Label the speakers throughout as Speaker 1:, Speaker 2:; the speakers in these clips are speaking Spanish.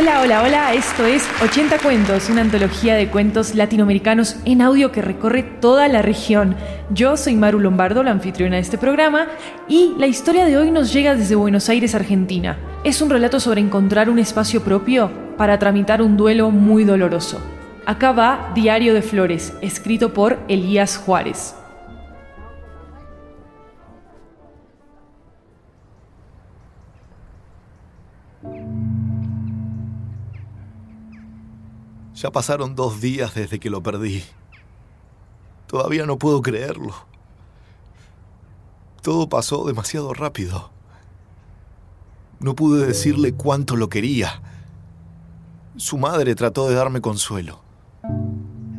Speaker 1: Hola, hola, hola, esto es 80 Cuentos, una antología de cuentos latinoamericanos en audio que recorre toda la región. Yo soy Maru Lombardo, la anfitriona de este programa, y la historia de hoy nos llega desde Buenos Aires, Argentina. Es un relato sobre encontrar un espacio propio para tramitar un duelo muy doloroso. Acá va Diario de Flores, escrito por Elías Juárez.
Speaker 2: Ya pasaron dos días desde que lo perdí. Todavía no puedo creerlo. Todo pasó demasiado rápido. No pude decirle cuánto lo quería. Su madre trató de darme consuelo.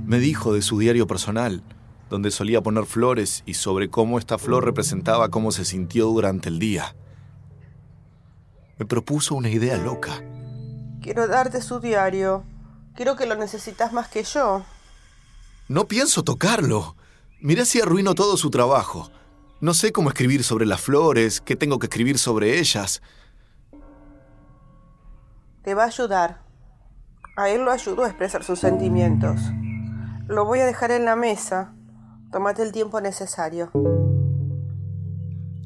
Speaker 2: Me dijo de su diario personal, donde solía poner flores y sobre cómo esta flor representaba cómo se sintió durante el día. Me propuso una idea loca.
Speaker 3: Quiero darte su diario. Creo que lo necesitas más que yo.
Speaker 2: No pienso tocarlo. Mirá si arruino todo su trabajo. No sé cómo escribir sobre las flores, qué tengo que escribir sobre ellas.
Speaker 3: Te va a ayudar. A él lo ayudó a expresar sus sentimientos. Lo voy a dejar en la mesa. Tómate el tiempo necesario.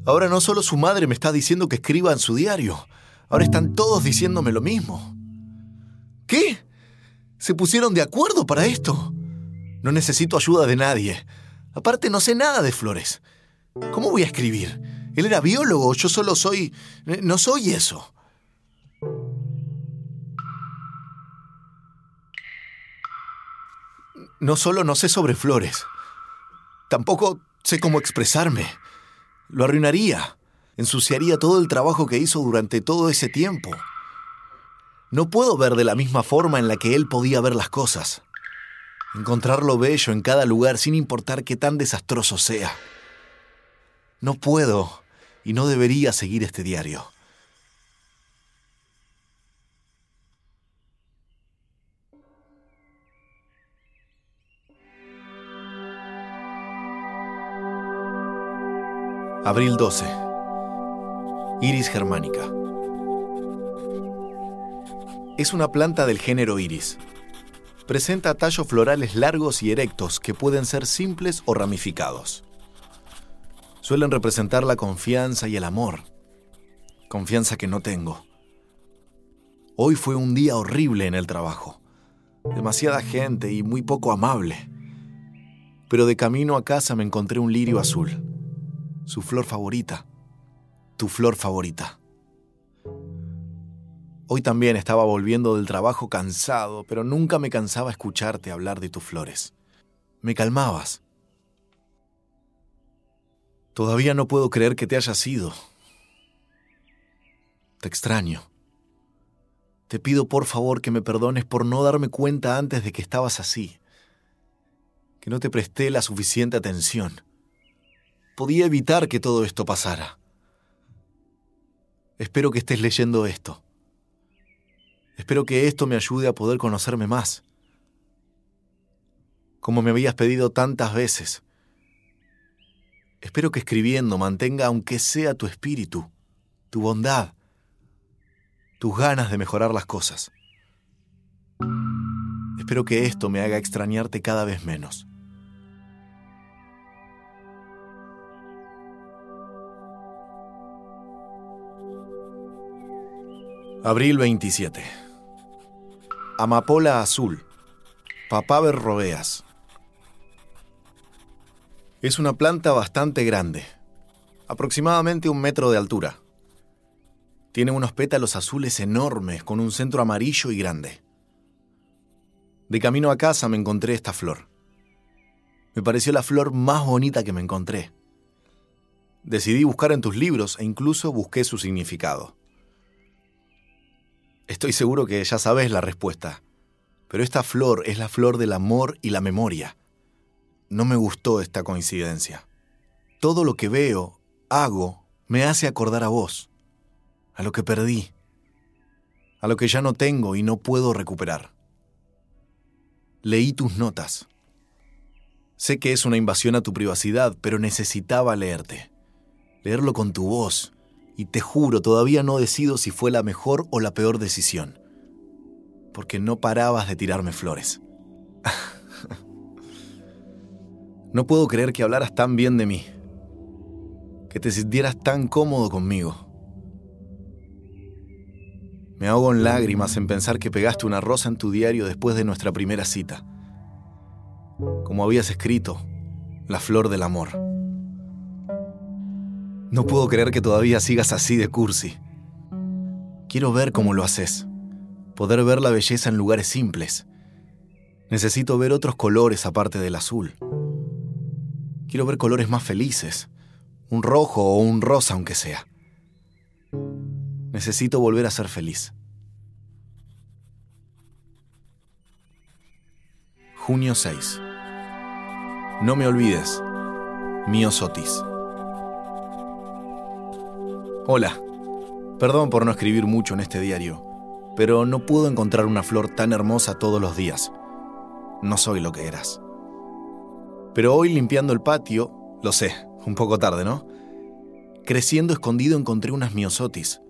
Speaker 2: Ahora no solo su madre me está diciendo que escriba en su diario. Ahora están todos diciéndome lo mismo. ¿Qué? ¿Se pusieron de acuerdo para esto? No necesito ayuda de nadie. Aparte, no sé nada de flores. ¿Cómo voy a escribir? Él era biólogo, yo solo soy... No soy eso. No solo no sé sobre flores, tampoco sé cómo expresarme. Lo arruinaría, ensuciaría todo el trabajo que hizo durante todo ese tiempo. No puedo ver de la misma forma en la que él podía ver las cosas. Encontrar lo bello en cada lugar sin importar qué tan desastroso sea. No puedo y no debería seguir este diario. Abril 12. Iris germánica. Es una planta del género iris. Presenta tallos florales largos y erectos que pueden ser simples o ramificados. Suelen representar la confianza y el amor. Confianza que no tengo. Hoy fue un día horrible en el trabajo. Demasiada gente y muy poco amable. Pero de camino a casa me encontré un lirio azul. Su flor favorita. Tu flor favorita. Hoy también estaba volviendo del trabajo cansado, pero nunca me cansaba escucharte hablar de tus flores. Me calmabas. Todavía no puedo creer que te hayas ido. Te extraño. Te pido por favor que me perdones por no darme cuenta antes de que estabas así. Que no te presté la suficiente atención. Podía evitar que todo esto pasara. Espero que estés leyendo esto. Espero que esto me ayude a poder conocerme más, como me habías pedido tantas veces. Espero que escribiendo mantenga aunque sea tu espíritu, tu bondad, tus ganas de mejorar las cosas. Espero que esto me haga extrañarte cada vez menos. Abril 27 Amapola azul. Papaver robeas. Es una planta bastante grande. aproximadamente un metro de altura. Tiene unos pétalos azules enormes con un centro amarillo y grande. De camino a casa me encontré esta flor. Me pareció la flor más bonita que me encontré. Decidí buscar en tus libros e incluso busqué su significado. Estoy seguro que ya sabes la respuesta, pero esta flor es la flor del amor y la memoria. No me gustó esta coincidencia. Todo lo que veo, hago, me hace acordar a vos a lo que perdí, a lo que ya no tengo y no puedo recuperar. Leí tus notas. Sé que es una invasión a tu privacidad, pero necesitaba leerte. Leerlo con tu voz. Y te juro, todavía no decido si fue la mejor o la peor decisión. Porque no parabas de tirarme flores. no puedo creer que hablaras tan bien de mí. Que te sintieras tan cómodo conmigo. Me ahogo en lágrimas en pensar que pegaste una rosa en tu diario después de nuestra primera cita. Como habías escrito, la flor del amor. No puedo creer que todavía sigas así de cursi. Quiero ver cómo lo haces. Poder ver la belleza en lugares simples. Necesito ver otros colores aparte del azul. Quiero ver colores más felices. Un rojo o un rosa aunque sea. Necesito volver a ser feliz. Junio 6. No me olvides. Mío Sotis. Hola. Perdón por no escribir mucho en este diario, pero no puedo encontrar una flor tan hermosa todos los días. No soy lo que eras. Pero hoy limpiando el patio, lo sé, un poco tarde, ¿no? Creciendo escondido encontré unas miosotis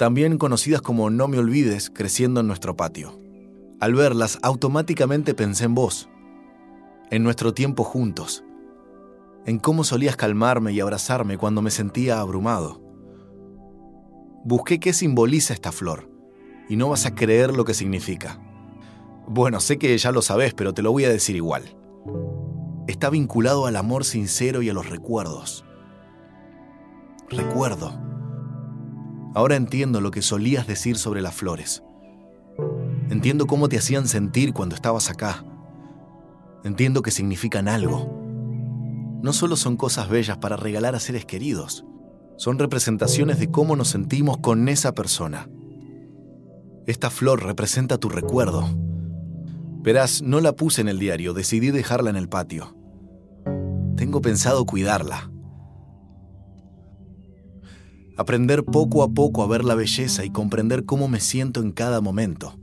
Speaker 2: también conocidas como No me olvides, creciendo en nuestro patio. Al verlas, automáticamente pensé en vos, en nuestro tiempo juntos, en cómo solías calmarme y abrazarme cuando me sentía abrumado. Busqué qué simboliza esta flor, y no vas a creer lo que significa. Bueno, sé que ya lo sabes, pero te lo voy a decir igual. Está vinculado al amor sincero y a los recuerdos. Recuerdo Ahora entiendo lo que solías decir sobre las flores. Entiendo cómo te hacían sentir cuando estabas acá. Entiendo que significan algo. No solo son cosas bellas para regalar a seres queridos, son representaciones de cómo nos sentimos con esa persona. Esta flor representa tu recuerdo. Verás, no la puse en el diario, decidí dejarla en el patio. Tengo pensado cuidarla aprender poco a poco a ver la belleza y comprender cómo me siento en cada momento.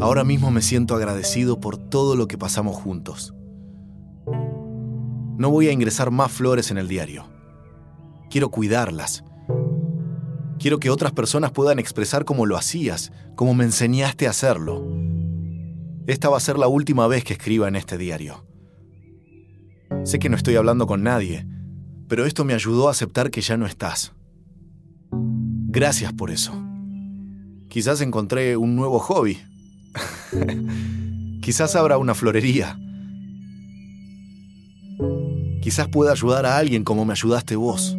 Speaker 2: Ahora mismo me siento agradecido por todo lo que pasamos juntos. No voy a ingresar más flores en el diario. Quiero cuidarlas. Quiero que otras personas puedan expresar cómo lo hacías, como me enseñaste a hacerlo. Esta va a ser la última vez que escriba en este diario. Sé que no estoy hablando con nadie, pero esto me ayudó a aceptar que ya no estás. Gracias por eso. Quizás encontré un nuevo hobby. Quizás abra una florería. Quizás pueda ayudar a alguien como me ayudaste vos.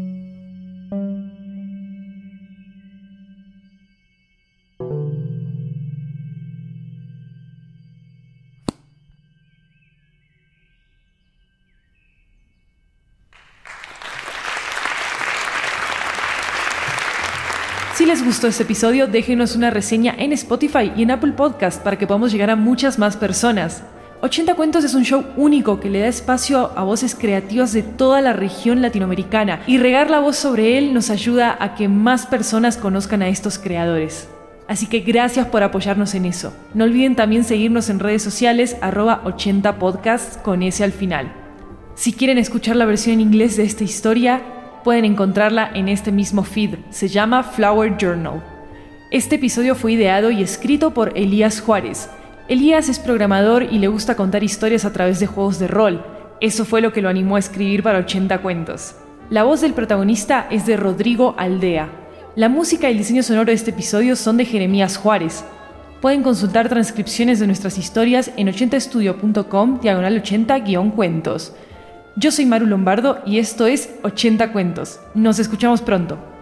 Speaker 1: Si les gustó este episodio, déjenos una reseña en Spotify y en Apple Podcast para que podamos llegar a muchas más personas. 80 Cuentos es un show único que le da espacio a voces creativas de toda la región latinoamericana y regar la voz sobre él nos ayuda a que más personas conozcan a estos creadores. Así que gracias por apoyarnos en eso. No olviden también seguirnos en redes sociales arroba 80 podcasts con ese al final. Si quieren escuchar la versión en inglés de esta historia, pueden encontrarla en este mismo feed. Se llama Flower Journal. Este episodio fue ideado y escrito por Elías Juárez. Elías es programador y le gusta contar historias a través de juegos de rol. Eso fue lo que lo animó a escribir para 80 cuentos. La voz del protagonista es de Rodrigo Aldea. La música y el diseño sonoro de este episodio son de Jeremías Juárez. Pueden consultar transcripciones de nuestras historias en 80estudio.com diagonal 80-cuentos. Yo soy Maru Lombardo y esto es 80 Cuentos. Nos escuchamos pronto.